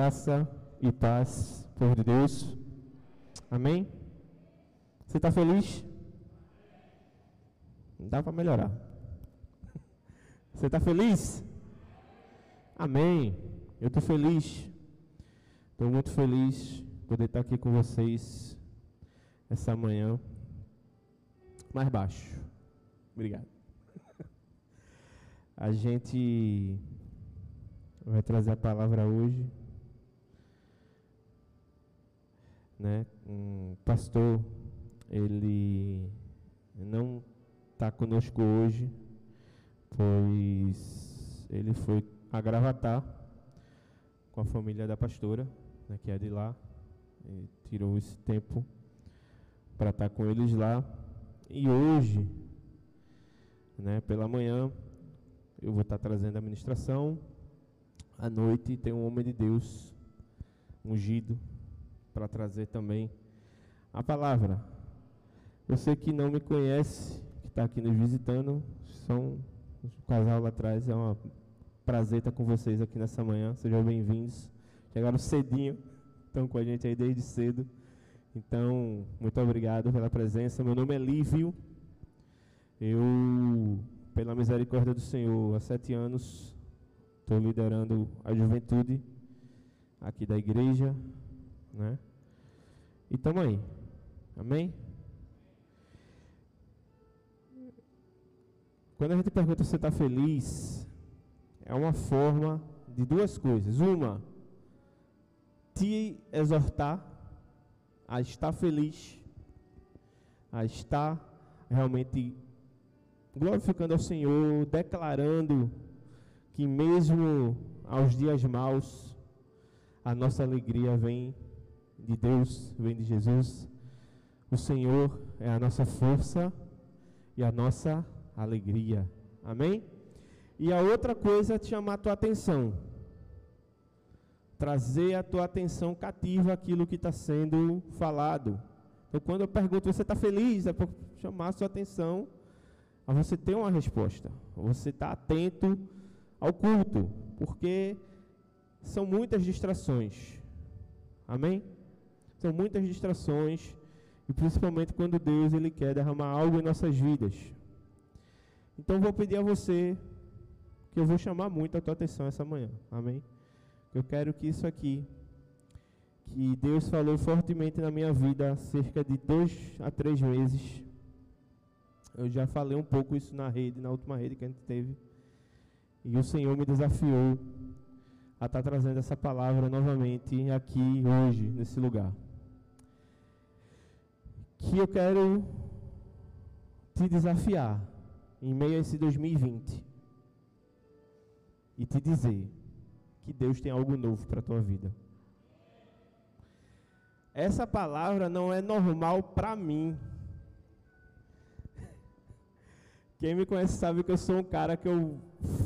Graça e paz por Deus. Amém? Você está feliz? Dá para melhorar. Você está feliz? Amém. Eu estou feliz. Estou muito feliz poder estar aqui com vocês essa manhã. Mais baixo. Obrigado. A gente vai trazer a palavra hoje. Né? Um pastor, ele não está conosco hoje, pois ele foi a Gravatar com a família da pastora, né, que é de lá. Tirou esse tempo para estar tá com eles lá. E hoje, né, pela manhã, eu vou estar tá trazendo a ministração. À noite tem um homem de Deus ungido para trazer também a palavra. Você que não me conhece, que está aqui nos visitando, são um casal lá atrás, é um prazer estar com vocês aqui nessa manhã. Sejam bem-vindos. Chegaram cedinho, estão com a gente aí desde cedo. Então, muito obrigado pela presença. Meu nome é Lívio. Eu, pela misericórdia do Senhor, há sete anos estou liderando a juventude aqui da igreja, né? E estamos aí. Amém? Quando a gente pergunta se você está feliz, é uma forma de duas coisas. Uma, te exortar a estar feliz, a estar realmente glorificando ao Senhor, declarando que mesmo aos dias maus, a nossa alegria vem de Deus, vem de Jesus. O Senhor é a nossa força e a nossa alegria. Amém? E a outra coisa é te chamar a tua atenção trazer a tua atenção cativa aquilo que está sendo falado. Então, quando eu pergunto, você está feliz? É para chamar a sua atenção a você ter uma resposta. Você está atento ao culto, porque são muitas distrações. Amém? São muitas distrações, e principalmente quando Deus ele quer derramar algo em nossas vidas. Então vou pedir a você que eu vou chamar muito a tua atenção essa manhã. Amém? Eu quero que isso aqui, que Deus falou fortemente na minha vida há cerca de dois a três meses. Eu já falei um pouco isso na rede, na última rede que a gente teve. E o Senhor me desafiou a estar tá trazendo essa palavra novamente aqui hoje, nesse lugar. Que eu quero te desafiar em meio a esse 2020 e te dizer que Deus tem algo novo para a tua vida. Essa palavra não é normal para mim. Quem me conhece sabe que eu sou um cara que eu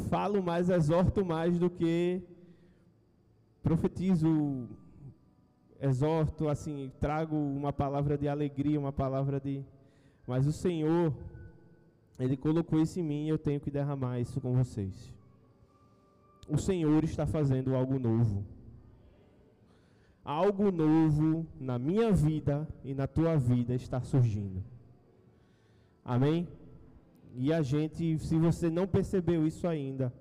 falo mais, exorto mais do que profetizo, exorto, assim, trago uma palavra de alegria, uma palavra de. Mas o Senhor, Ele colocou isso em mim e eu tenho que derramar isso com vocês o Senhor está fazendo algo novo. Algo novo na minha vida e na tua vida está surgindo. Amém? E a gente, se você não percebeu isso ainda,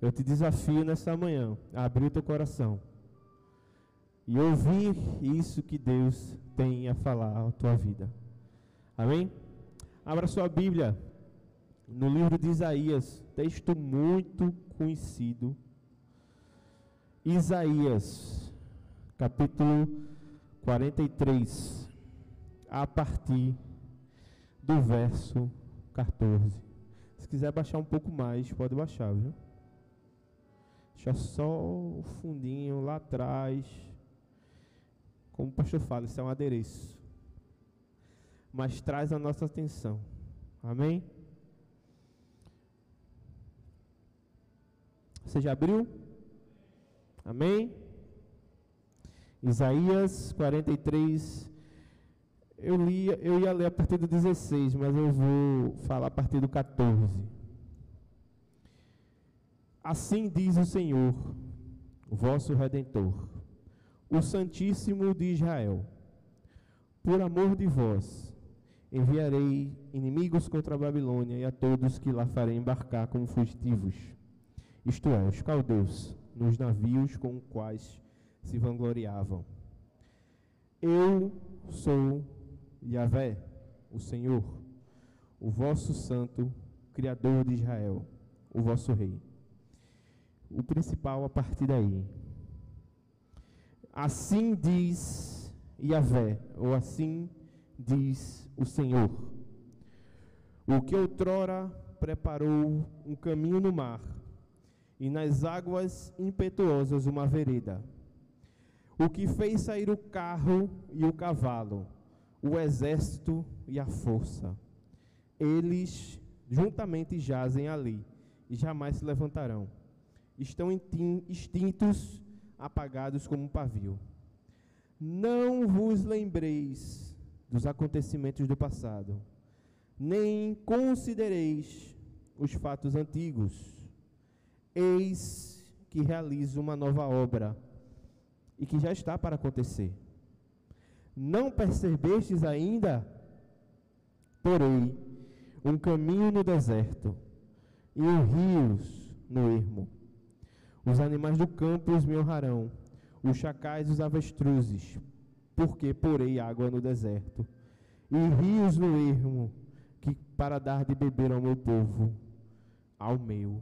eu te desafio nessa manhã a abrir o teu coração e ouvir isso que Deus tem a falar à tua vida. Amém? Abra sua Bíblia no livro de Isaías, texto muito conhecido. Isaías, capítulo 43, a partir do verso 14. Se quiser baixar um pouco mais, pode baixar, viu? Deixa só o fundinho lá atrás. Como o pastor fala, isso é um adereço. Mas traz a nossa atenção. Amém? Você já abriu? Amém? Isaías 43. Eu, li, eu ia ler a partir do 16, mas eu vou falar a partir do 14. Assim diz o Senhor, vosso redentor, o Santíssimo de Israel. Por amor de vós, enviarei inimigos contra a Babilônia e a todos que lá farei embarcar como fugitivos, isto é, os caldeus, nos navios com os quais se vangloriavam. Eu sou Yahvé, o Senhor, o vosso santo, Criador de Israel, o vosso rei. O principal a partir daí. Assim diz Yahvé, ou assim diz o Senhor. O que outrora preparou um caminho no mar, e nas águas impetuosas uma vereda. O que fez sair o carro e o cavalo, o exército e a força. Eles juntamente jazem ali e jamais se levantarão. Estão extintos, apagados como um pavio. Não vos lembreis dos acontecimentos do passado, nem considereis os fatos antigos. Eis que realizo uma nova obra e que já está para acontecer. Não percebestes ainda? Porém, um caminho no deserto e os rios no ermo. Os animais do campo os me honrarão, os chacais e os avestruzes, porque porei água no deserto e rios no ermo, que para dar de beber ao meu povo, ao meu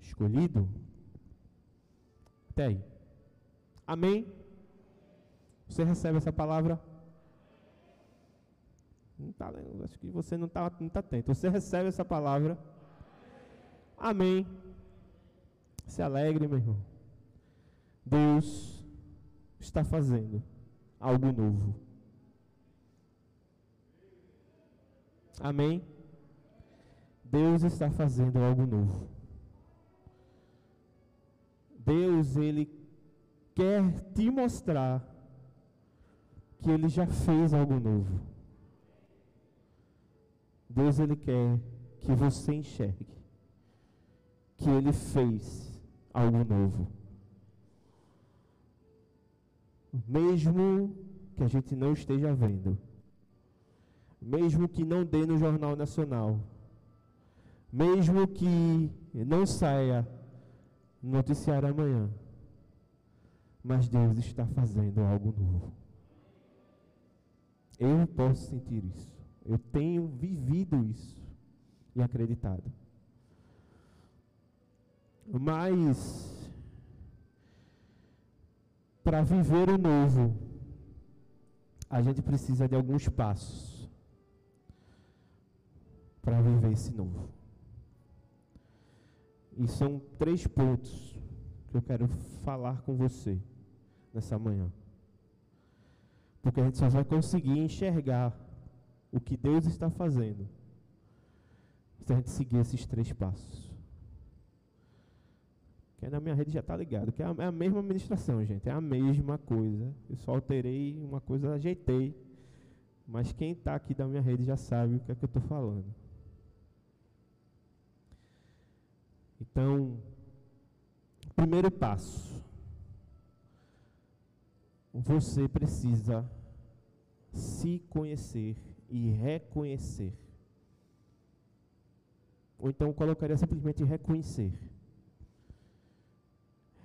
escolhido. Até aí. Amém? Você recebe essa palavra? Não tá, acho que você não está não tá atento. Você recebe essa palavra? Amém. Se alegre, meu irmão. Deus está fazendo algo novo. Amém? Deus está fazendo algo novo. Deus, Ele quer te mostrar que Ele já fez algo novo. Deus, Ele quer que você enxergue que Ele fez algo novo. Mesmo que a gente não esteja vendo mesmo que não dê no Jornal Nacional, mesmo que não saia no noticiário amanhã, mas Deus está fazendo algo novo. Eu posso sentir isso. Eu tenho vivido isso e acreditado. Mas para viver o novo, a gente precisa de alguns passos para viver esse novo. E são três pontos que eu quero falar com você nessa manhã. Porque a gente só vai conseguir enxergar o que Deus está fazendo se a gente seguir esses três passos. Que na minha rede já está ligado, que é a, é a mesma administração, gente, é a mesma coisa. Eu só alterei uma coisa, ajeitei. Mas quem está aqui da minha rede já sabe o que é que eu estou falando. Então, primeiro passo. Você precisa se conhecer e reconhecer. Ou então colocaria simplesmente reconhecer.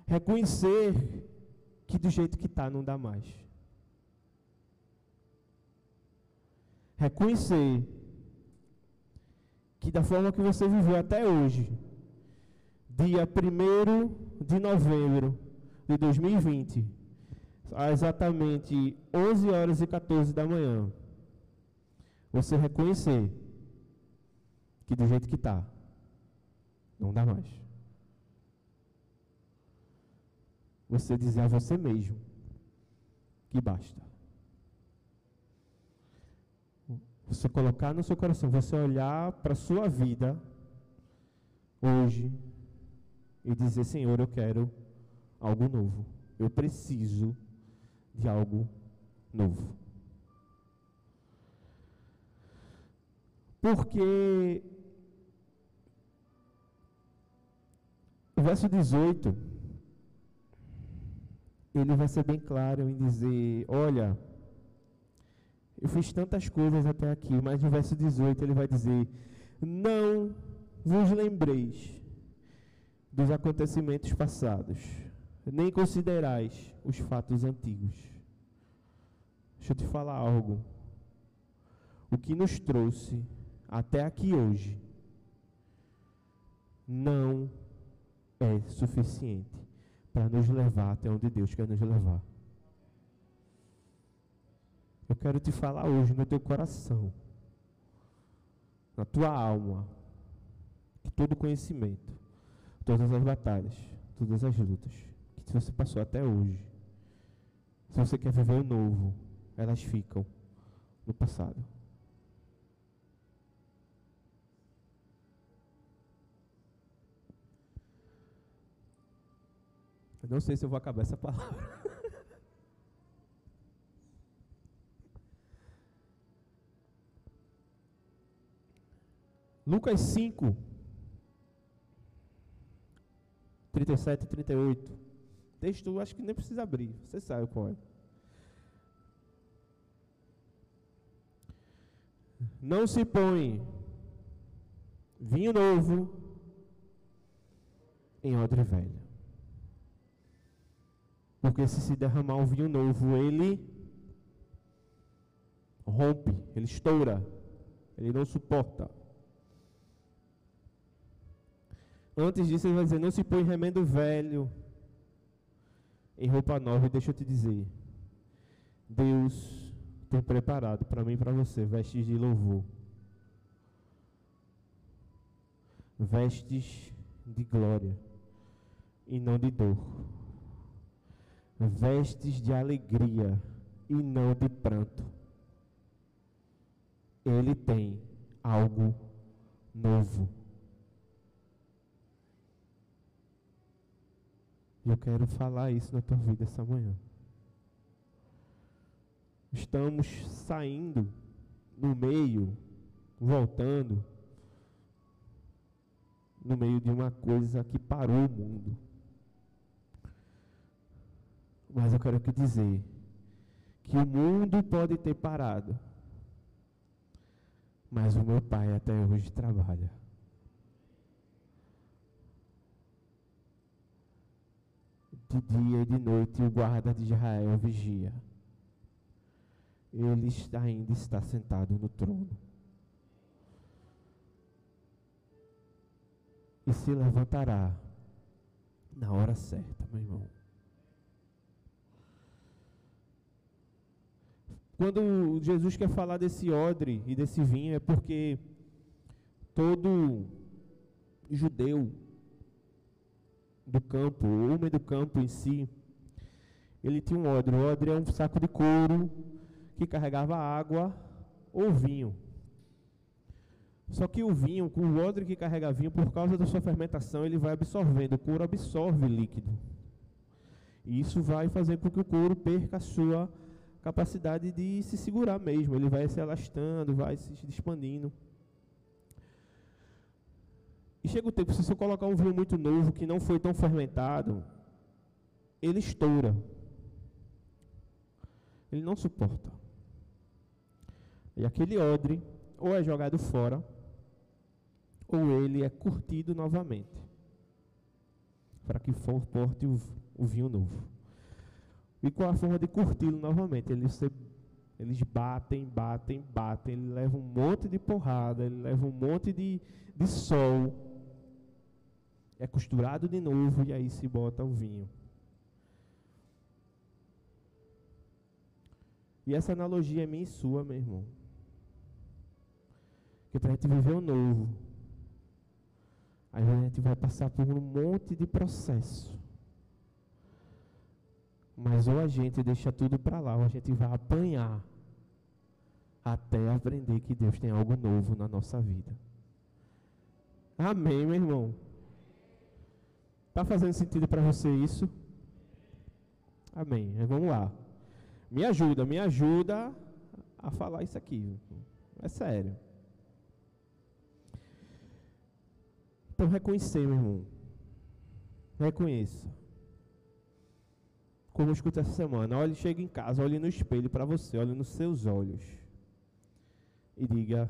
Reconhecer que do jeito que está não dá mais. Reconhecer que da forma que você viveu até hoje, dia 1 de novembro de 2020, a exatamente 11 horas e 14 da manhã, você reconhecer que do jeito que está, não dá mais. Você dizer a você mesmo que basta. Você colocar no seu coração, você olhar para a sua vida hoje, e dizer: Senhor, eu quero algo novo. Eu preciso de algo novo. Porque o verso 18 ele vai ser bem claro em dizer: Olha, eu fiz tantas coisas até aqui, mas no verso 18 ele vai dizer: Não vos lembreis dos acontecimentos passados, nem considerais os fatos antigos. Deixa eu te falar algo. O que nos trouxe até aqui hoje não é suficiente para nos levar até onde Deus quer nos levar. Eu quero te falar hoje no teu coração, na tua alma, que todo conhecimento, todas as batalhas, todas as lutas que você passou até hoje, se você quer viver o novo, elas ficam no passado. Eu não sei se eu vou acabar essa palavra. Lucas 5, 37 e 38. Texto, acho que nem precisa abrir, você sabe qual é. Não se põe vinho novo em odre velho. Porque se se derramar um vinho novo, ele rompe, ele estoura, ele não suporta. Antes disso, ele vai dizer: Não se põe remendo velho em roupa nova. E deixa eu te dizer: Deus tem preparado para mim e para você vestes de louvor, vestes de glória e não de dor, vestes de alegria e não de pranto. Ele tem algo novo eu quero falar isso na tua vida essa manhã. Estamos saindo no meio, voltando, no meio de uma coisa que parou o mundo. Mas eu quero te dizer que o mundo pode ter parado, mas o meu pai até hoje trabalha. de dia e de noite o guarda de Israel vigia. Ele ainda está sentado no trono. E se levantará na hora certa, meu irmão. Quando Jesus quer falar desse odre e desse vinho, é porque todo judeu do campo, o homem do campo em si, ele tinha um odre. O odre é um saco de couro que carregava água ou vinho. Só que o vinho, com o odre que carrega vinho, por causa da sua fermentação, ele vai absorvendo. O couro absorve líquido. E isso vai fazer com que o couro perca a sua capacidade de se segurar mesmo. Ele vai se alastrando, vai se expandindo. E chega o tempo, se você colocar um vinho muito novo, que não foi tão fermentado, ele estoura. Ele não suporta. E aquele odre, ou é jogado fora, ou ele é curtido novamente. Para que for porte o, o vinho novo. E qual a forma de curti-lo novamente? Eles, eles batem, batem, batem, ele leva um monte de porrada, ele leva um monte de, de sol, é costurado de novo e aí se bota o vinho. E essa analogia é minha e sua, meu irmão. Que para a gente viver o novo, aí a gente vai passar por um monte de processo. Mas ou a gente deixa tudo para lá, ou a gente vai apanhar até aprender que Deus tem algo novo na nossa vida. Amém, meu irmão. Está fazendo sentido para você isso? Amém. Vamos lá. Me ajuda, me ajuda a falar isso aqui. É sério. Então reconhecer, meu irmão. Reconheça. Como eu escuto essa semana, olhe, chegue em casa, olhe no espelho para você, olhe nos seus olhos e diga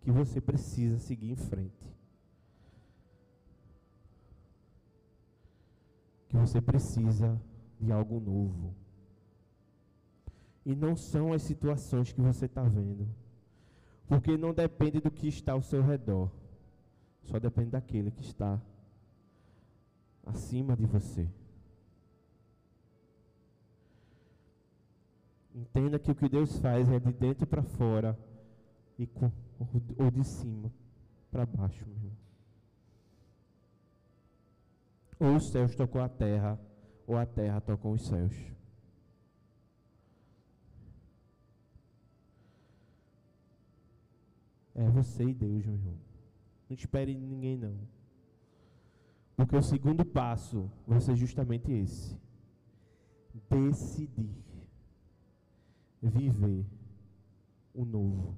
que você precisa seguir em frente. Que você precisa de algo novo. E não são as situações que você está vendo. Porque não depende do que está ao seu redor. Só depende daquele que está acima de você. Entenda que o que Deus faz é de dentro para fora e com, ou de cima para baixo, meu Ou os céus tocou a terra, ou a terra tocou os céus. É você e Deus, meu irmão. Não espere de ninguém, não. Porque o segundo passo vai ser justamente esse: decidir viver o novo.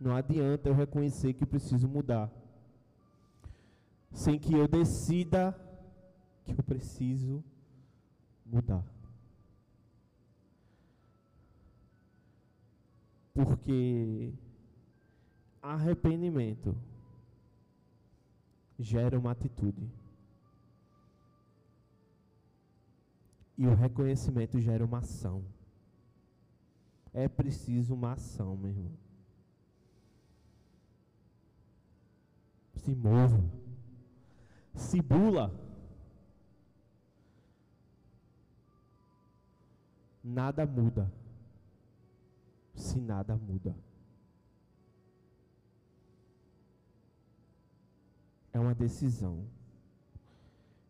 Não adianta eu reconhecer que preciso mudar, sem que eu decida que eu preciso mudar. Porque arrependimento gera uma atitude. E o reconhecimento gera uma ação. É preciso uma ação, meu irmão. Se mova. Se bula. Nada muda. Se nada muda. É uma decisão.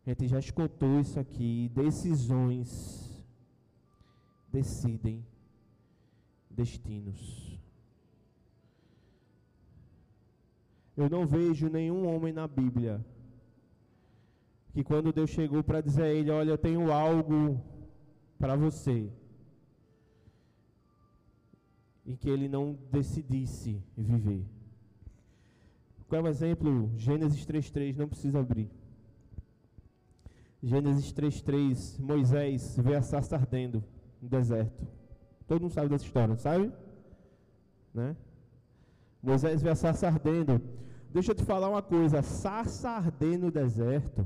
A gente já escutou isso aqui. Decisões decidem destinos. Eu não vejo nenhum homem na Bíblia que quando Deus chegou para dizer a ele, olha, eu tenho algo para você, e que ele não decidisse viver. Qual é o exemplo? Gênesis 3:3, não precisa abrir. Gênesis 3:3, Moisés vê a sarça ardendo no deserto. Todo mundo sabe dessa história, sabe? Né? Moisés vê a sarça ardendo. Deixa eu te falar uma coisa, sarça arder no deserto,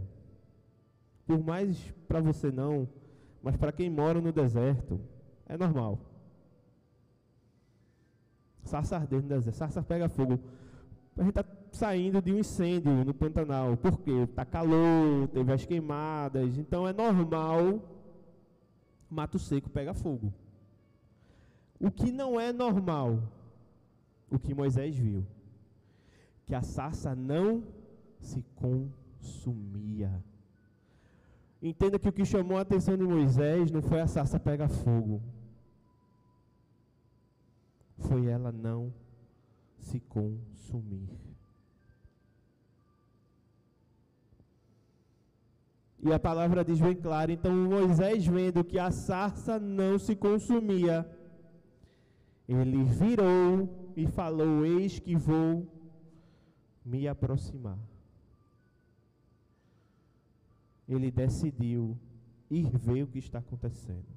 por mais para você não, mas para quem mora no deserto, é normal. Sarça arder no deserto, sarça pega fogo. A gente está saindo de um incêndio no Pantanal. Por quê? Está calor, teve as queimadas. Então é normal mato seco pega fogo. O que não é normal, o que Moisés viu, que a sarça não se consumia. Entenda que o que chamou a atenção de Moisés não foi a sarça pega fogo, foi ela não se consumir. E a palavra diz bem claro: então Moisés, vendo que a sarça não se consumia, ele virou e falou: Eis que vou me aproximar. Ele decidiu ir ver o que está acontecendo.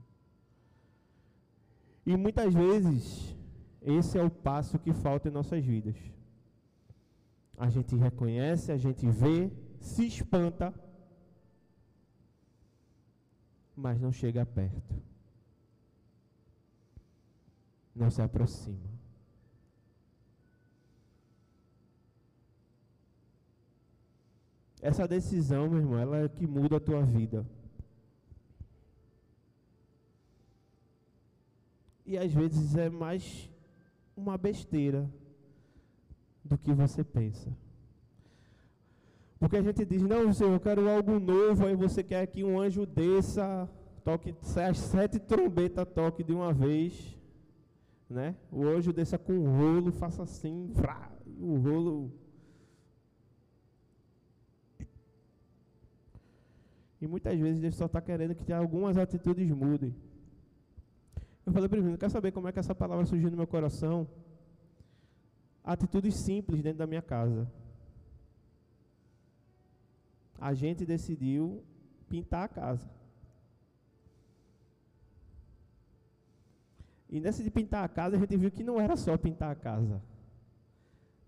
E muitas vezes, esse é o passo que falta em nossas vidas. A gente reconhece, a gente vê, se espanta mas não chega perto. Não se aproxima. Essa decisão, meu irmão, ela é que muda a tua vida. E às vezes é mais uma besteira do que você pensa. Porque a gente diz, não, Senhor, eu quero algo novo, aí você quer que um anjo desça, toque as sete trombetas toque de uma vez, né? O anjo desça com um rolo, faça assim, vrá, o rolo. E muitas vezes Deus só está querendo que algumas atitudes mudem. Eu falei primeiro, quer saber como é que essa palavra surgiu no meu coração? Atitudes simples dentro da minha casa a gente decidiu pintar a casa. E nessa de pintar a casa, a gente viu que não era só pintar a casa.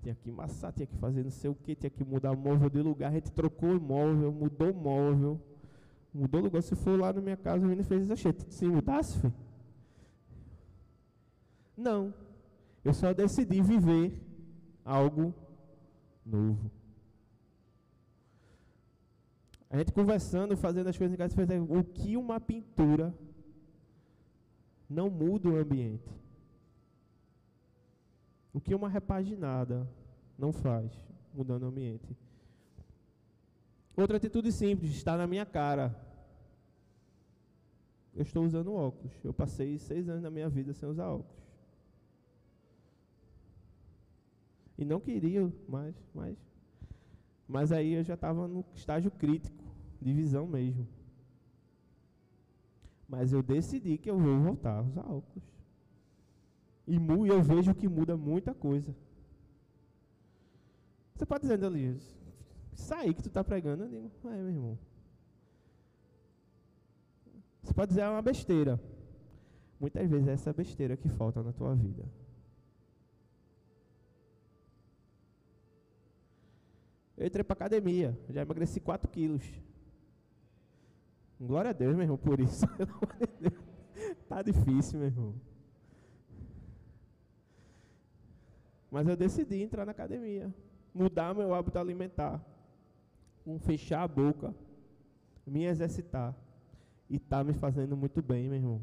Tinha que massar, tinha que fazer não sei o que, tinha que mudar móvel de lugar. A gente trocou o móvel, mudou o móvel, mudou o lugar. Se for lá na minha casa, o menino fez isso. Achei, se mudasse, filho? Não. Eu só decidi viver algo novo. A gente conversando, fazendo as coisas em casa, fez o que uma pintura não muda o ambiente. O que uma repaginada não faz, mudando o ambiente. Outra atitude simples, está na minha cara. Eu estou usando óculos. Eu passei seis anos da minha vida sem usar óculos. E não queria mais, mas, mas aí eu já estava no estágio crítico, de visão mesmo. Mas eu decidi que eu vou voltar a usar óculos. E eu vejo que muda muita coisa. Você pode dizer, ali, aí que tu está pregando, eu digo, é, meu irmão. Você pode dizer, é uma besteira. Muitas vezes é essa besteira que falta na tua vida. Eu entrei para academia, já emagreci 4 quilos. Glória a Deus, meu irmão, por isso. tá difícil, meu irmão. Mas eu decidi entrar na academia, mudar meu hábito alimentar, um fechar a boca, me exercitar. E tá me fazendo muito bem, meu irmão.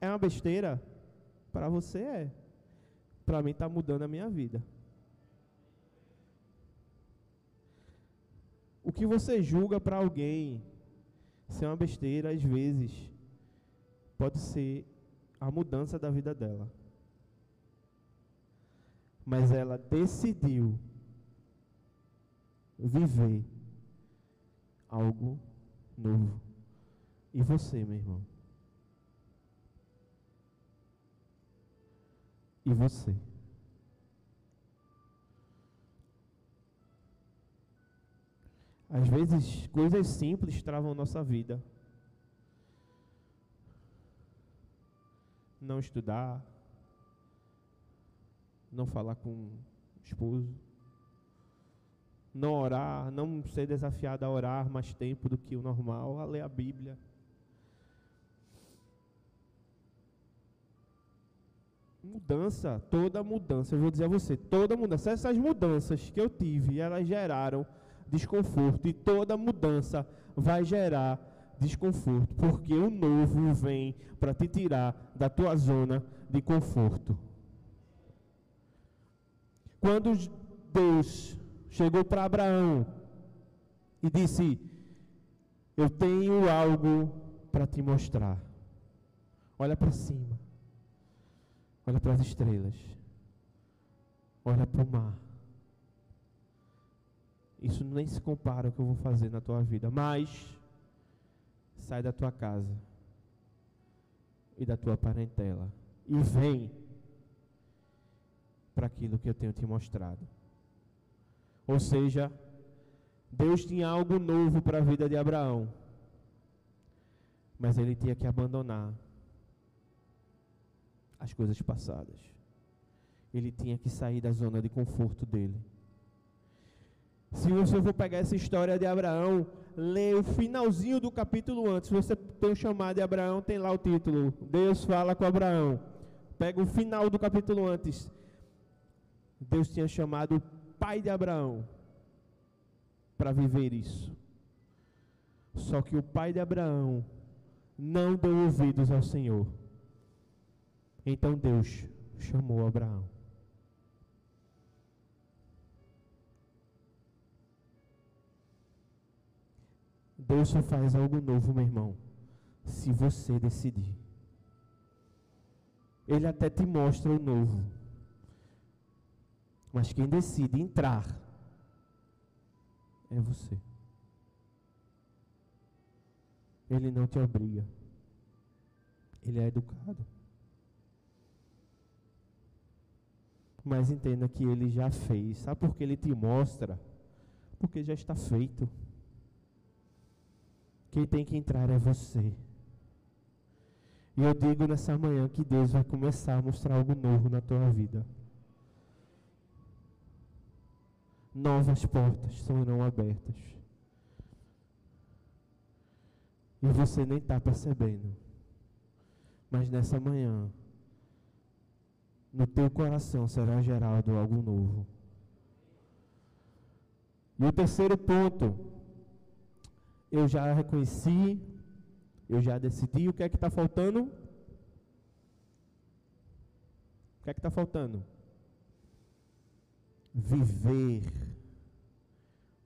É uma besteira? Para você é. Para mim está mudando a minha vida. O que você julga para alguém ser uma besteira, às vezes, pode ser a mudança da vida dela. Mas ela decidiu viver algo novo. E você, meu irmão? E você? Às vezes, coisas simples travam nossa vida. Não estudar, não falar com o esposo, não orar, não ser desafiado a orar mais tempo do que o normal, a ler a Bíblia. Mudança, toda mudança, eu vou dizer a você, toda mudança, essas mudanças que eu tive, elas geraram desconforto. E toda mudança vai gerar desconforto, porque o novo vem para te tirar da tua zona de conforto. Quando Deus chegou para Abraão e disse: Eu tenho algo para te mostrar. Olha para cima, olha para as estrelas, olha para o mar. Isso nem se compara ao que eu vou fazer na tua vida. Mas, sai da tua casa e da tua parentela e vem para aquilo que eu tenho te mostrado. Ou seja, Deus tinha algo novo para a vida de Abraão, mas ele tinha que abandonar as coisas passadas. Ele tinha que sair da zona de conforto dele. Se você for pegar essa história de Abraão, lê o finalzinho do capítulo antes. Você tem o chamado de Abraão, tem lá o título. Deus fala com Abraão. Pega o final do capítulo antes. Deus tinha chamado o pai de Abraão para viver isso. Só que o pai de Abraão não deu ouvidos ao Senhor. Então Deus chamou Abraão. Deus só faz algo novo, meu irmão, se você decidir. Ele até te mostra o novo. Mas quem decide entrar é você. Ele não te obriga. Ele é educado. Mas entenda que ele já fez. Sabe por que ele te mostra? Porque já está feito. Quem tem que entrar é você. E eu digo nessa manhã que Deus vai começar a mostrar algo novo na tua vida. Novas portas serão abertas. E você nem está percebendo. Mas nessa manhã, no teu coração será gerado algo novo. E o terceiro ponto, eu já reconheci, eu já decidi o que é que está faltando. O que é que está faltando? Viver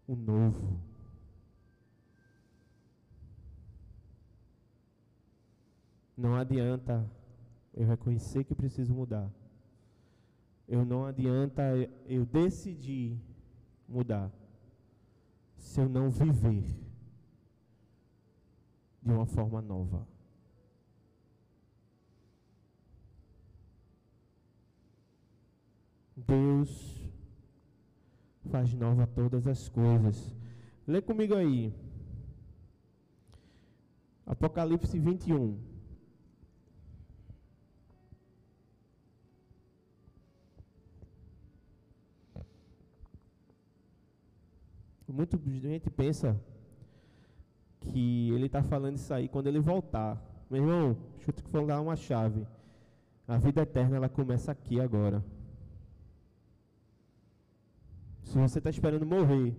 o novo. Não adianta eu reconhecer que preciso mudar. Eu não adianta eu decidir mudar se eu não viver de uma forma nova. Deus faz nova todas as coisas. Lê comigo aí. Apocalipse 21. Muita gente pensa que ele está falando isso aí quando ele voltar. Meu irmão, deixa eu te falar uma chave. A vida eterna ela começa aqui agora. Se você está esperando morrer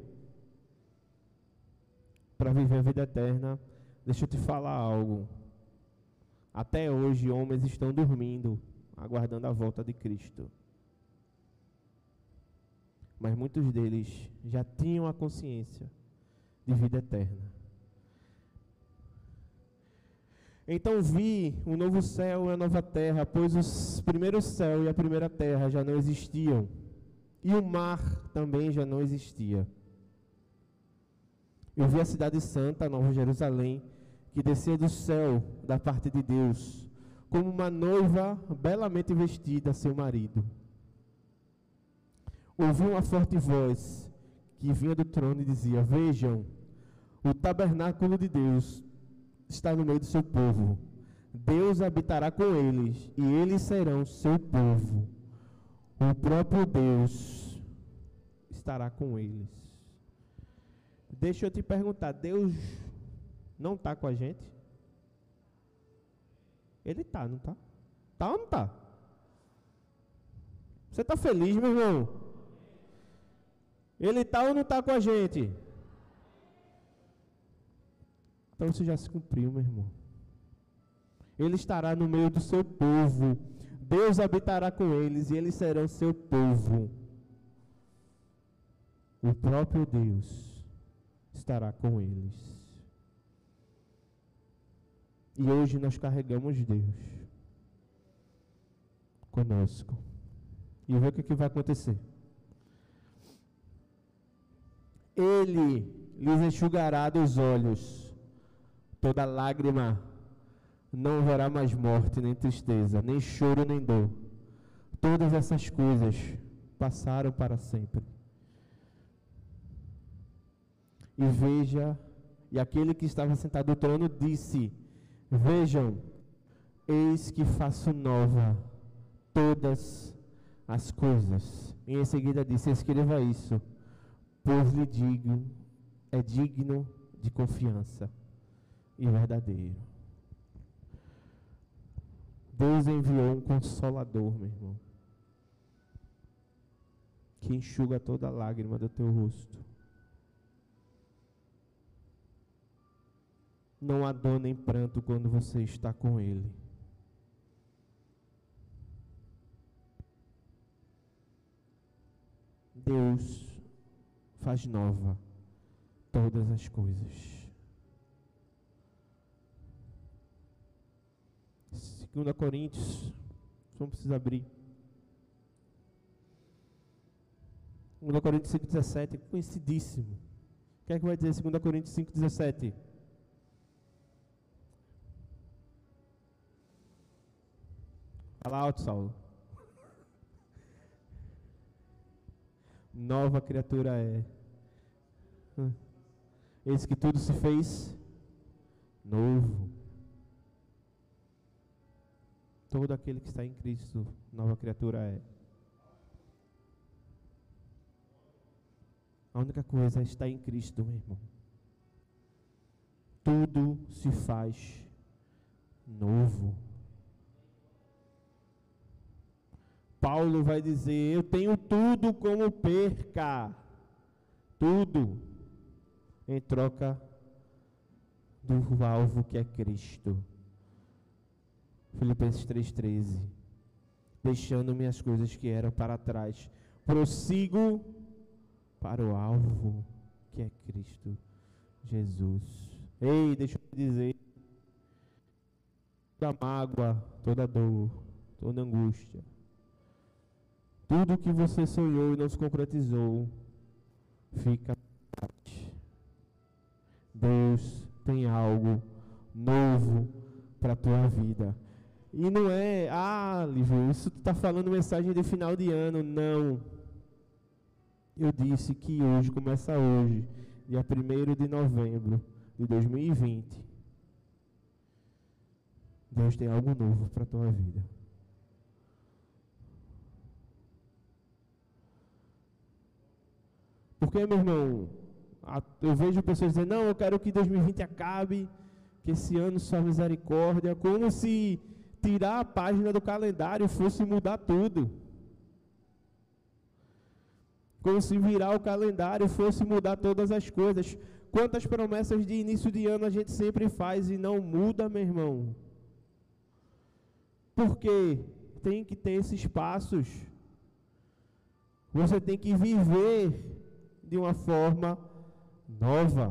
para viver a vida eterna, deixa eu te falar algo. Até hoje, homens estão dormindo, aguardando a volta de Cristo mas muitos deles já tinham a consciência de vida eterna. Então vi um novo céu e a nova terra, pois os primeiros céu e a primeira terra já não existiam, e o mar também já não existia. Eu vi a cidade santa, Nova Jerusalém, que descia do céu da parte de Deus, como uma noiva belamente vestida a seu marido ouvi uma forte voz que vinha do trono e dizia: Vejam, o tabernáculo de Deus está no meio do seu povo. Deus habitará com eles e eles serão seu povo. O próprio Deus estará com eles. Deixa eu te perguntar: Deus não está com a gente? Ele está, não está? Está ou não está? Você está feliz, meu irmão? Ele está ou não está com a gente? Então isso já se cumpriu, meu irmão. Ele estará no meio do seu povo. Deus habitará com eles e eles serão seu povo. O próprio Deus estará com eles. E hoje nós carregamos Deus conosco. E ver o que, é que vai acontecer. Ele lhes enxugará dos olhos toda lágrima. Não haverá mais morte, nem tristeza, nem choro, nem dor. Todas essas coisas passaram para sempre. E veja, e aquele que estava sentado no trono disse: Vejam, eis que faço nova todas as coisas. E em seguida disse: Escreva isso pois lhe digo, é digno de confiança e verdadeiro. Deus enviou um consolador, meu irmão, que enxuga toda lágrima do teu rosto. Não há dor nem pranto quando você está com Ele. Deus faz nova todas as coisas. 2 Coríntios, não precisa abrir. 2 Coríntios 5,17, conhecidíssimo. O que é que vai dizer 2 Coríntios 5,17? Fala alto, Saulo. Nova criatura é. Eis que tudo se fez novo. Todo aquele que está em Cristo, nova criatura é. A única coisa é estar em Cristo, meu irmão. Tudo se faz novo. Paulo vai dizer: Eu tenho tudo como perca, tudo, em troca do alvo que é Cristo. Filipenses 3,13. Deixando minhas coisas que eram para trás, prossigo para o alvo que é Cristo Jesus. Ei, deixa eu dizer: toda mágoa, toda dor, toda angústia, tudo que você sonhou e não se concretizou, fica Deus tem algo novo para a tua vida. E não é, ah, Lívio, isso tu está falando mensagem de final de ano. Não. Eu disse que hoje, começa hoje, dia 1 de novembro de 2020. Deus tem algo novo para a tua vida. Porque, meu irmão, eu vejo pessoas dizendo, não, eu quero que 2020 acabe, que esse ano só misericórdia, como se tirar a página do calendário fosse mudar tudo. Como se virar o calendário fosse mudar todas as coisas. Quantas promessas de início de ano a gente sempre faz e não muda, meu irmão? Porque tem que ter esses passos. Você tem que viver de uma forma nova.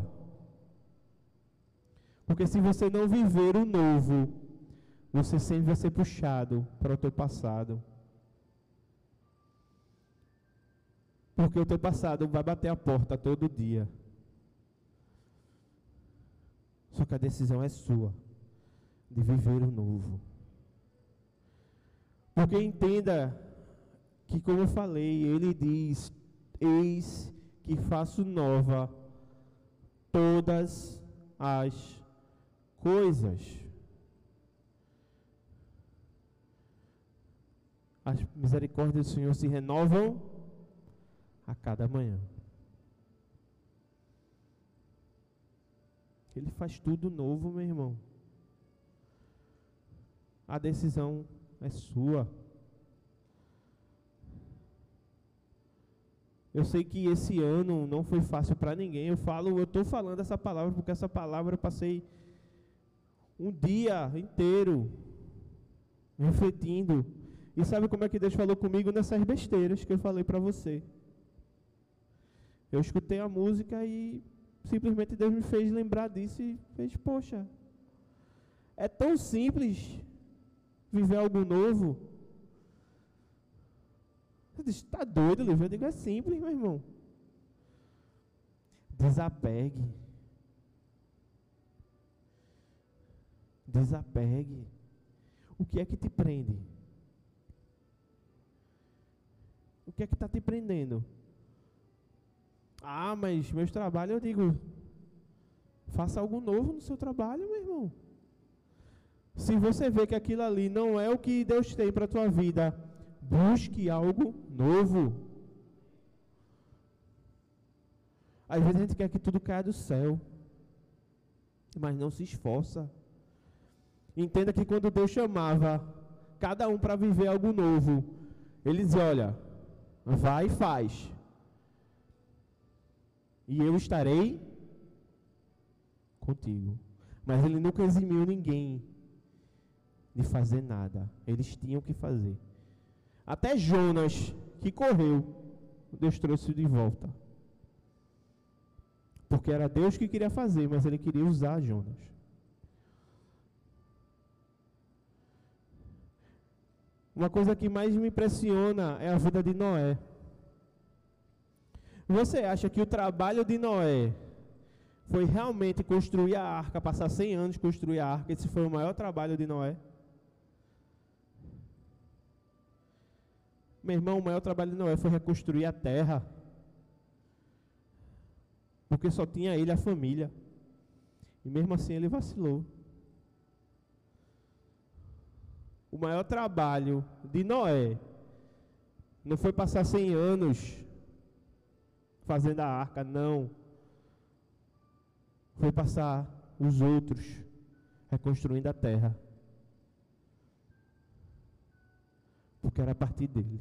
Porque se você não viver o novo, você sempre vai ser puxado para o teu passado. Porque o teu passado vai bater a porta todo dia. Só que a decisão é sua de viver o novo. Porque entenda que, como eu falei, ele diz: Eis que faço nova todas as coisas. As misericórdias do Senhor se renovam a cada manhã. Ele faz tudo novo, meu irmão. A decisão é sua. Eu sei que esse ano não foi fácil para ninguém. Eu falo, eu estou falando essa palavra porque essa palavra eu passei um dia inteiro refletindo. E sabe como é que Deus falou comigo nessas besteiras que eu falei para você? Eu escutei a música e simplesmente Deus me fez lembrar disso e fez, poxa, é tão simples viver algo novo. Você diz, está doido, Livro? Eu digo, é simples, meu irmão. Desapegue. Desapegue. O que é que te prende? O que é que está te prendendo? Ah, mas meus trabalhos, eu digo, faça algo novo no seu trabalho, meu irmão. Se você vê que aquilo ali não é o que Deus tem para a tua vida, Busque algo novo. Às vezes a gente quer que tudo caia do céu, mas não se esforça. Entenda que quando Deus chamava cada um para viver algo novo, ele dizia: Olha, vai e faz, e eu estarei contigo. Mas ele nunca eximiu ninguém de fazer nada, eles tinham que fazer. Até Jonas, que correu, Deus trouxe de volta. Porque era Deus que queria fazer, mas ele queria usar Jonas. Uma coisa que mais me impressiona é a vida de Noé. Você acha que o trabalho de Noé foi realmente construir a arca, passar 100 anos construir a arca, esse foi o maior trabalho de Noé? Meu irmão, o maior trabalho de Noé foi reconstruir a terra. Porque só tinha ele a família. E mesmo assim ele vacilou. O maior trabalho de Noé não foi passar 100 anos fazendo a arca, não. Foi passar os outros reconstruindo a terra. Porque era a partir dele.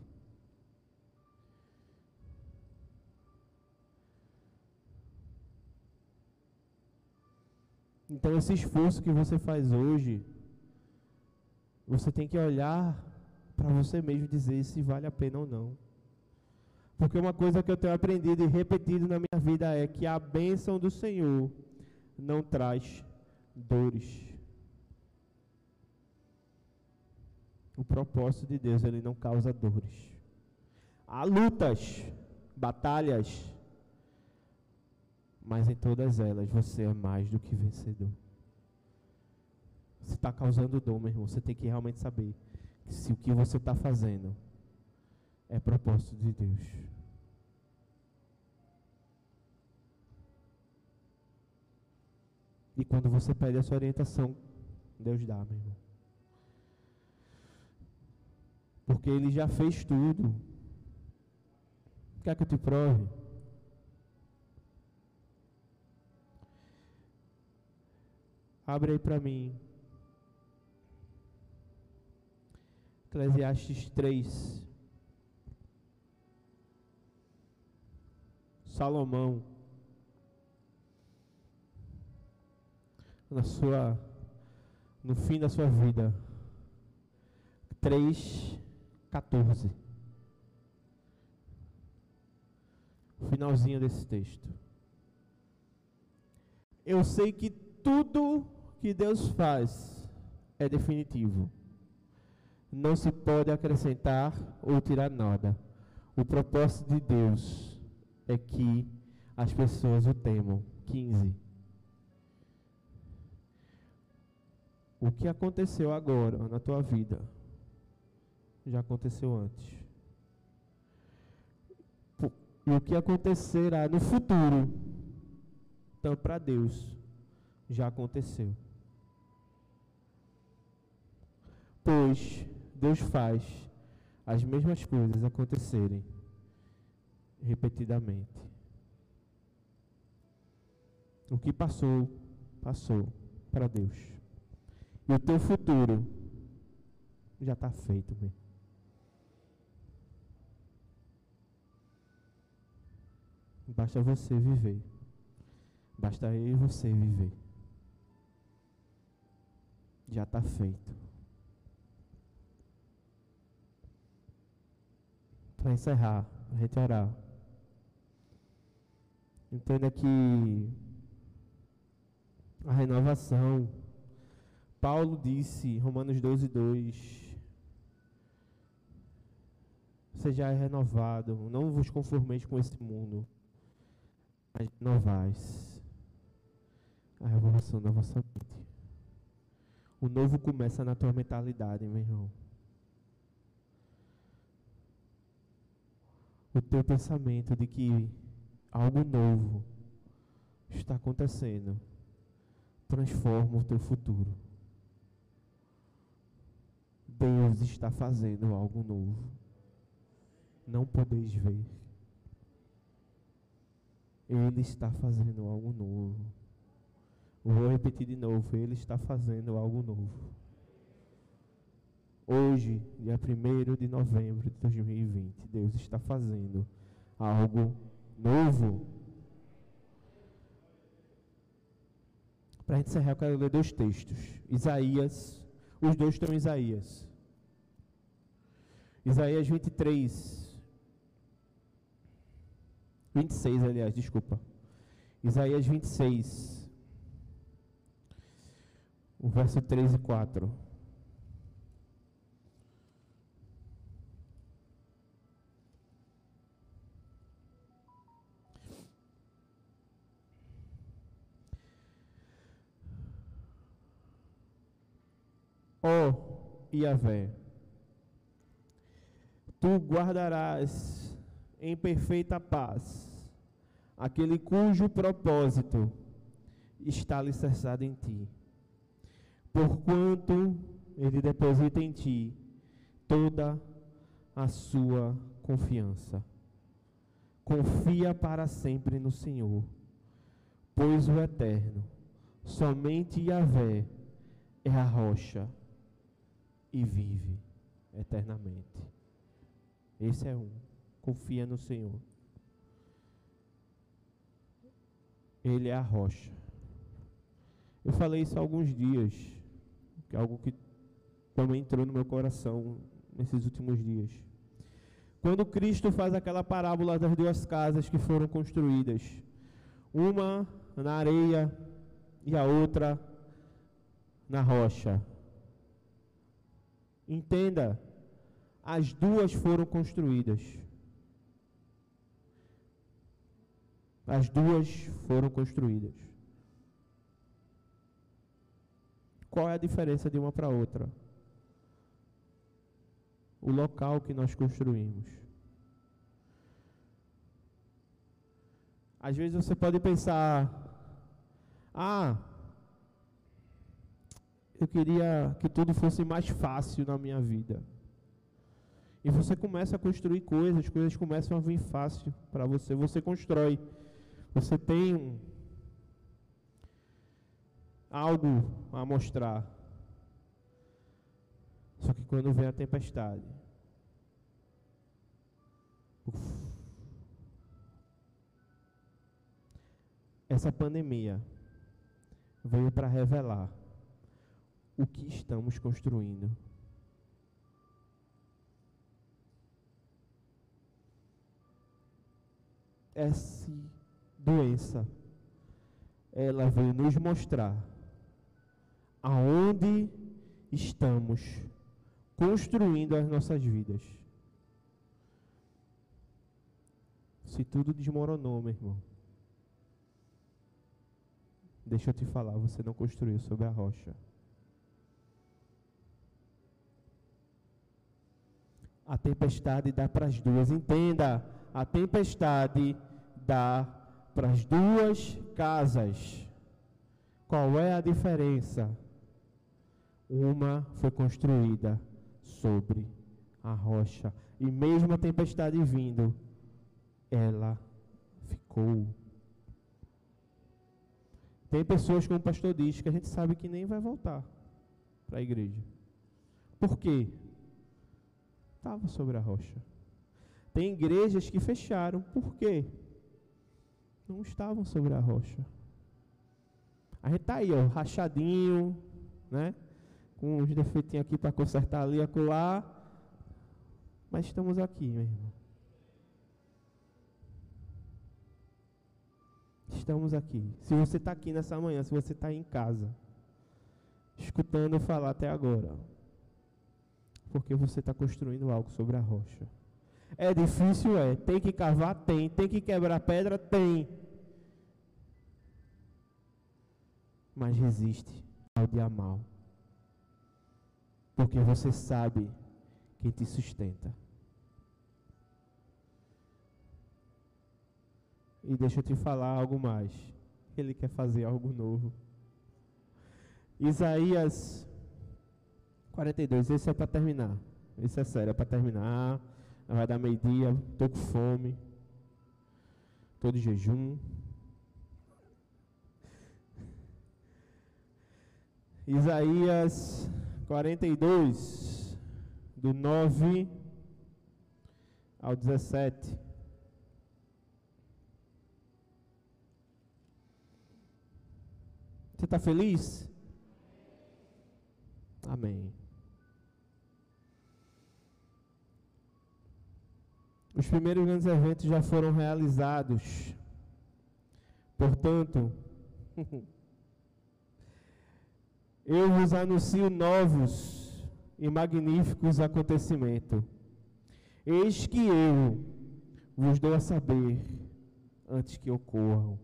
Então, esse esforço que você faz hoje, você tem que olhar para você mesmo dizer se vale a pena ou não. Porque uma coisa que eu tenho aprendido e repetido na minha vida é que a bênção do Senhor não traz dores. O propósito de Deus, ele não causa dores. Há lutas, batalhas, mas em todas elas você é mais do que vencedor. Você está causando dor, meu irmão. Você tem que realmente saber se o que você está fazendo é propósito de Deus. E quando você pede essa orientação, Deus dá, meu irmão. Porque Ele já fez tudo. Quer que eu te prove? Abre aí para mim. Eclesiastes 3. Salomão. Na sua no fim da sua vida. 3 14. Finalzinho desse texto. Eu sei que tudo que Deus faz é definitivo. Não se pode acrescentar ou tirar nada. O propósito de Deus é que as pessoas o temam. 15. O que aconteceu agora na tua vida já aconteceu antes. E o que acontecerá no futuro, então para Deus, já aconteceu. Pois Deus faz as mesmas coisas acontecerem repetidamente. O que passou, passou para Deus. E o teu futuro já está feito. Basta você viver. Basta eu e você viver. Já está feito. Para encerrar, a gente orar. Entenda que a renovação, Paulo disse, Romanos 12, 2, seja renovado, não vos conformeis com esse mundo, mas renovais a revolução da vossa mente. O novo começa na tua mentalidade, meu irmão. O teu pensamento de que algo novo está acontecendo transforma o teu futuro. Deus está fazendo algo novo. Não podeis ver. Ele está fazendo algo novo. Vou repetir de novo. Ele está fazendo algo novo. Hoje, dia 1 de novembro de 2020, Deus está fazendo algo novo. Para a gente encerrar, eu quero ler dois textos. Isaías, os dois estão em Isaías. Isaías 23. 26, aliás, desculpa. Isaías 26. O verso 3 e 4. Ó Yahvé, tu guardarás em perfeita paz aquele cujo propósito está alicerçado em ti. Porquanto ele deposita em ti toda a sua confiança. Confia para sempre no Senhor, pois o eterno, somente Yahvé, é a rocha e vive eternamente. Esse é um. Confia no Senhor. Ele é a rocha. Eu falei isso há alguns dias, que é algo que também entrou no meu coração nesses últimos dias. Quando Cristo faz aquela parábola das duas casas que foram construídas, uma na areia e a outra na rocha. Entenda, as duas foram construídas. As duas foram construídas. Qual é a diferença de uma para outra? O local que nós construímos. Às vezes você pode pensar: ah, eu queria que tudo fosse mais fácil na minha vida. E você começa a construir coisas, coisas começam a vir fácil para você. Você constrói. Você tem algo a mostrar. Só que quando vem a tempestade, uf, essa pandemia veio para revelar o que estamos construindo. Essa doença, ela veio nos mostrar aonde estamos construindo as nossas vidas. Se tudo desmoronou, meu irmão. Deixa eu te falar, você não construiu sobre a rocha. A tempestade dá para as duas. Entenda, a tempestade dá para as duas casas. Qual é a diferença? Uma foi construída sobre a rocha. E mesmo a tempestade vindo, ela ficou. Tem pessoas, como o pastor diz, que a gente sabe que nem vai voltar para a igreja. Por quê? Estava sobre a rocha. Tem igrejas que fecharam. Por quê? Não estavam sobre a rocha. A gente está aí, ó, rachadinho, né? com uns defeitinhos aqui para consertar ali e acolá. Mas estamos aqui, meu irmão. Estamos aqui. Se você está aqui nessa manhã, se você está em casa, escutando eu falar até agora, porque você está construindo algo sobre a rocha. É difícil, é. Tem que cavar? Tem. Tem que quebrar pedra? Tem. Mas resiste ao dia mal porque você sabe quem te sustenta. E deixa eu te falar algo mais. Ele quer fazer algo novo. Isaías 42, esse é para terminar. Esse é sério, é para terminar. Vai dar meio-dia, estou com fome. Estou de jejum. Isaías 42, do 9 ao 17. Você está feliz? Amém. Os primeiros grandes eventos já foram realizados. Portanto, eu vos anuncio novos e magníficos acontecimentos. Eis que eu vos dou a saber antes que ocorram.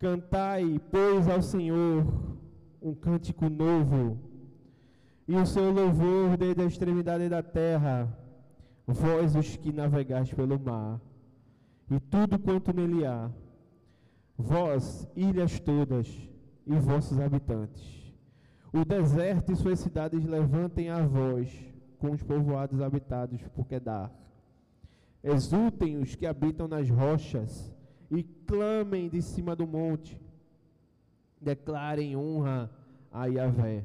Cantai, pois, ao Senhor um cântico novo, e o seu louvor desde a extremidade da terra, vós os que navegais pelo mar, e tudo quanto nele há, vós, ilhas todas, e vossos habitantes. O deserto e suas cidades levantem a voz com os povoados habitados por Quedar. Exultem os que habitam nas rochas e clamem de cima do monte. Declarem honra a Yahvé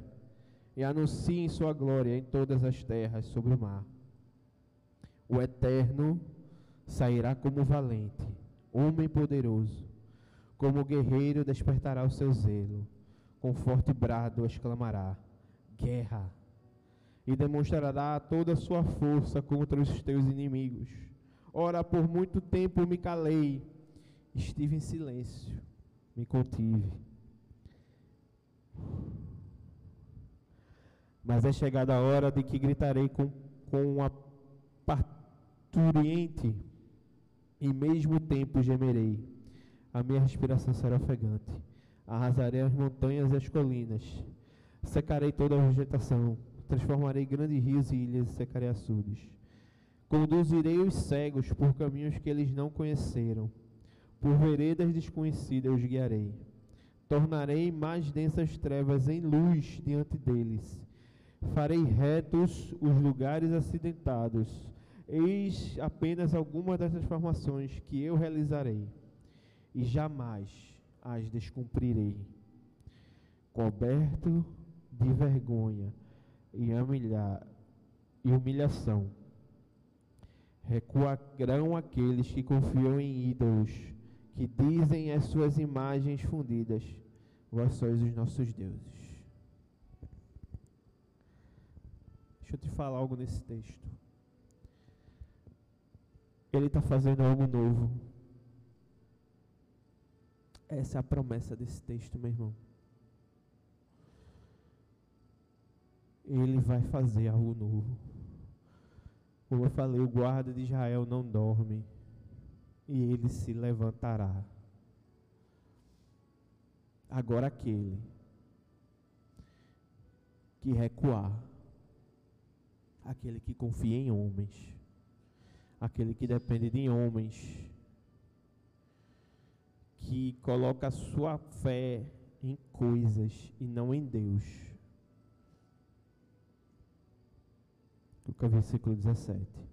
e anunciem sua glória em todas as terras sobre o mar. O Eterno sairá como valente, homem poderoso, como guerreiro despertará o seu zelo, com forte brado exclamará: Guerra! E demonstrará toda a sua força contra os teus inimigos. Ora, por muito tempo me calei, estive em silêncio, me contive. Mas é chegada a hora de que gritarei com, com a parturiente, e mesmo tempo gemerei. A minha respiração será ofegante. Arrasarei as montanhas e as colinas. Secarei toda a vegetação. Transformarei grandes rios e ilhas e secarei açudes. Conduzirei os cegos por caminhos que eles não conheceram. Por veredas desconhecidas os guiarei. Tornarei mais densas trevas em luz diante deles. Farei retos os lugares acidentados. Eis apenas algumas das transformações que eu realizarei, e jamais as descumprirei. Coberto de vergonha e, humilhar, e humilhação, recuarão aqueles que confiam em ídolos que dizem as suas imagens fundidas: Vós sois os nossos deuses. Deixa eu te falar algo nesse texto. Ele está fazendo algo novo. Essa é a promessa desse texto, meu irmão. Ele vai fazer algo novo. Como eu falei, o guarda de Israel não dorme e ele se levantará. Agora aquele que recuar, aquele que confia em homens, aquele que depende de homens, que coloca sua fé em coisas e não em Deus. Lucas versículo 17.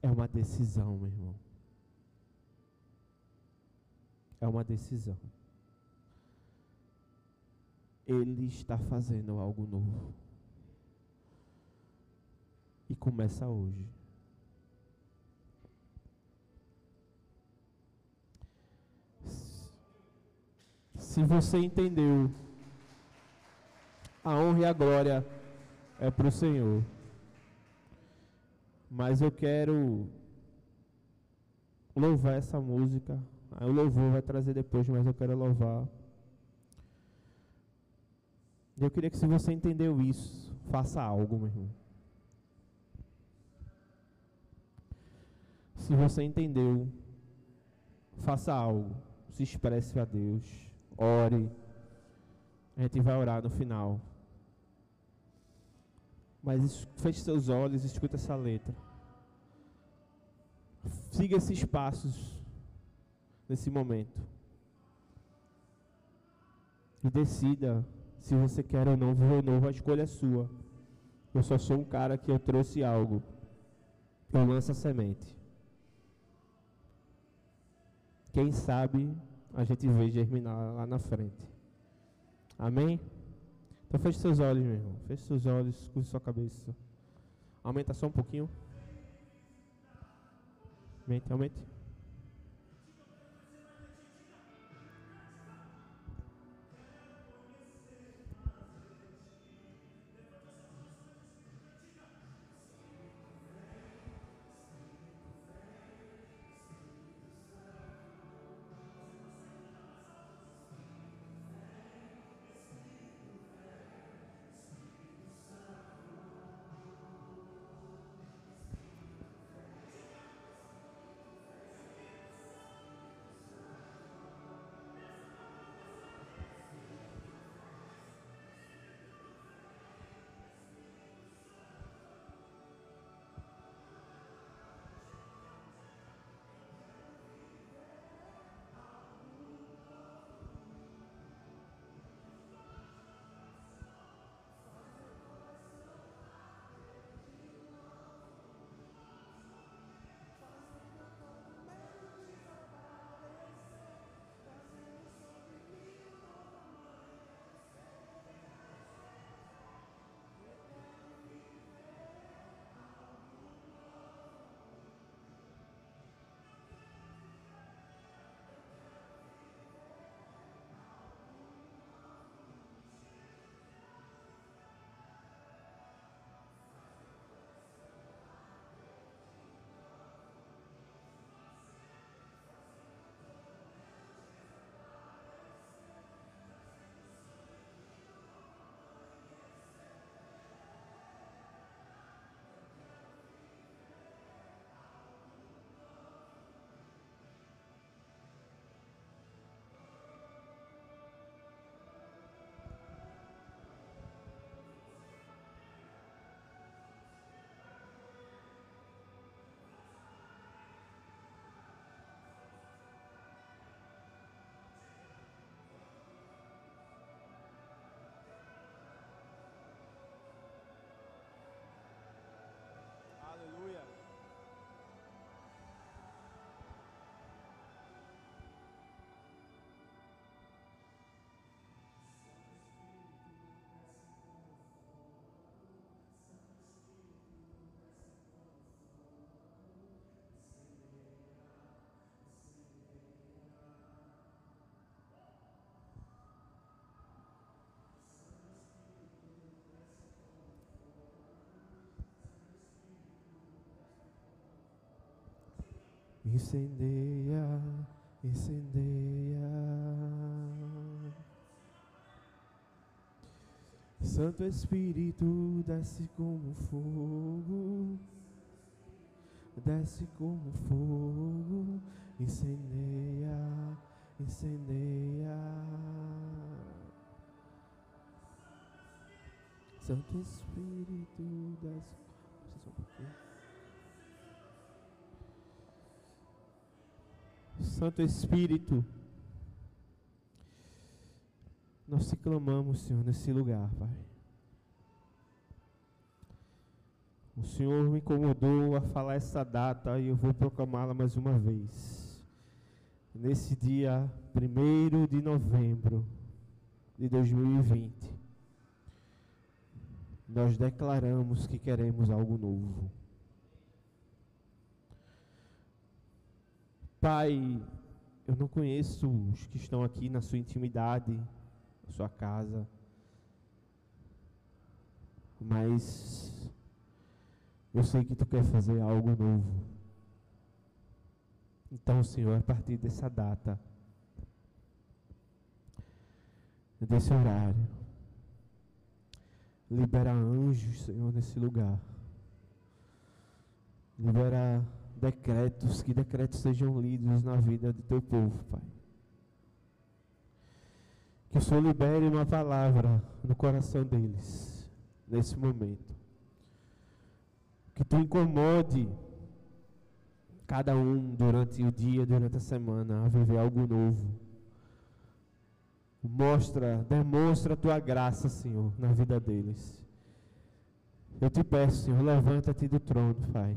É uma decisão, meu irmão. É uma decisão. Ele está fazendo algo novo. E começa hoje. Se você entendeu, a honra e a glória é para o Senhor. Mas eu quero louvar essa música. O louvor vai trazer depois, mas eu quero louvar. Eu queria que se você entendeu isso, faça algo, meu irmão. Se você entendeu, faça algo. Se expresse a Deus. Ore. A gente vai orar no final. Mas feche seus olhos escuta essa letra. Siga esses passos nesse momento. E decida se você quer ou não viver novo, a escolha é sua. Eu só sou um cara que eu trouxe algo. Eu lanço a semente. Quem sabe a gente vê germinar lá na frente. Amém? Então feche seus olhos, meu irmão. Feche seus olhos, curte sua cabeça. Aumenta só um pouquinho. Aumente, aumente. Incendeia, incendeia. Santo Espírito desce como fogo, desce como fogo, incendeia, incendeia. Santo Espírito desce. Santo Espírito, nós te clamamos, Senhor, nesse lugar, Pai. O Senhor me incomodou a falar essa data e eu vou proclamá-la mais uma vez. Nesse dia 1 de novembro de 2020, nós declaramos que queremos algo novo. Pai, eu não conheço os que estão aqui na sua intimidade, na sua casa, mas eu sei que tu quer fazer algo novo. Então, Senhor, a partir dessa data, desse horário, libera anjos, Senhor, nesse lugar. Libera decretos, que decretos sejam lidos na vida do teu povo, Pai. Que o Senhor libere uma palavra no coração deles, nesse momento. Que tu incomode cada um durante o dia, durante a semana, a viver algo novo. Mostra, demonstra a tua graça, Senhor, na vida deles. Eu te peço, Senhor, levanta-te do trono, Pai.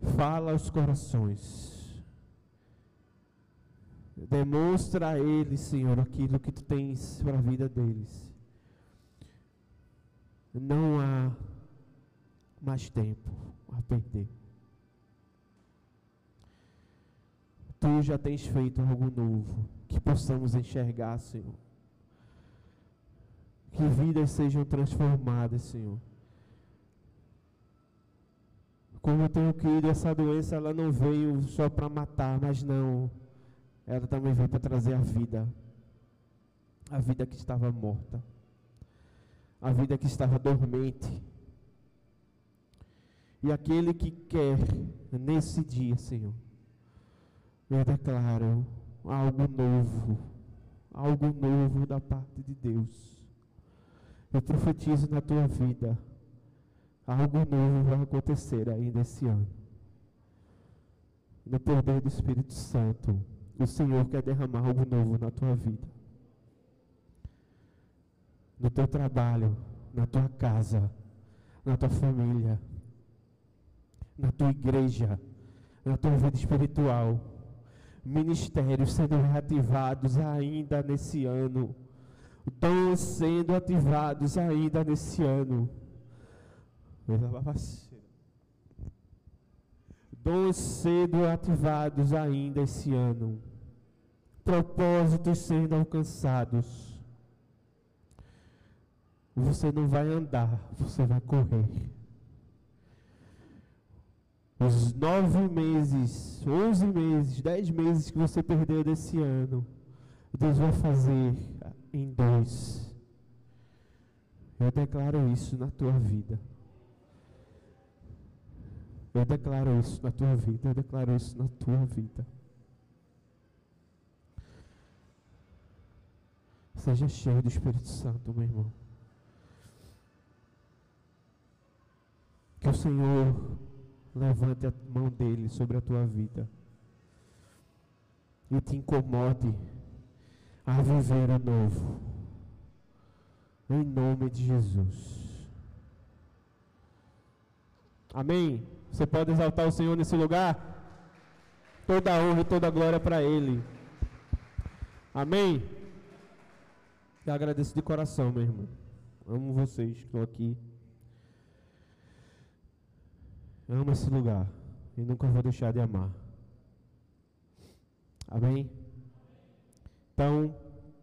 Fala aos corações. Demonstra a eles, Senhor, aquilo que tu tens para a vida deles. Não há mais tempo a perder. Tu já tens feito algo novo que possamos enxergar, Senhor. Que vidas sejam transformadas, Senhor. Como eu tenho crido, essa doença ela não veio só para matar, mas não. Ela também veio para trazer a vida. A vida que estava morta. A vida que estava dormente. E aquele que quer, nesse dia, Senhor, eu declaro algo novo. Algo novo da parte de Deus. Eu profetizo na tua vida algo novo vai acontecer ainda esse ano. No poder do Espírito Santo, o Senhor quer derramar algo novo na tua vida. No teu trabalho, na tua casa, na tua família, na tua igreja, na tua vida espiritual. Ministérios sendo reativados ainda nesse ano. Dons sendo ativados ainda nesse ano Dons cedo ativados ainda esse ano. Propósitos sendo alcançados. Você não vai andar, você vai correr. Os nove meses, onze meses, dez meses que você perdeu desse ano, Deus vai fazer em dois. Eu declaro isso na tua vida. Eu declaro isso na tua vida, eu declaro isso na tua vida. Seja cheio do Espírito Santo, meu irmão. Que o Senhor levante a mão dele sobre a tua vida e te incomode a viver o novo. Em nome de Jesus. Amém. Você pode exaltar o Senhor nesse lugar? Toda a honra e toda a glória para Ele. Amém? Eu agradeço de coração, meu irmão. Amo vocês que estão aqui. amo esse lugar. E nunca vou deixar de amar. Amém? Então.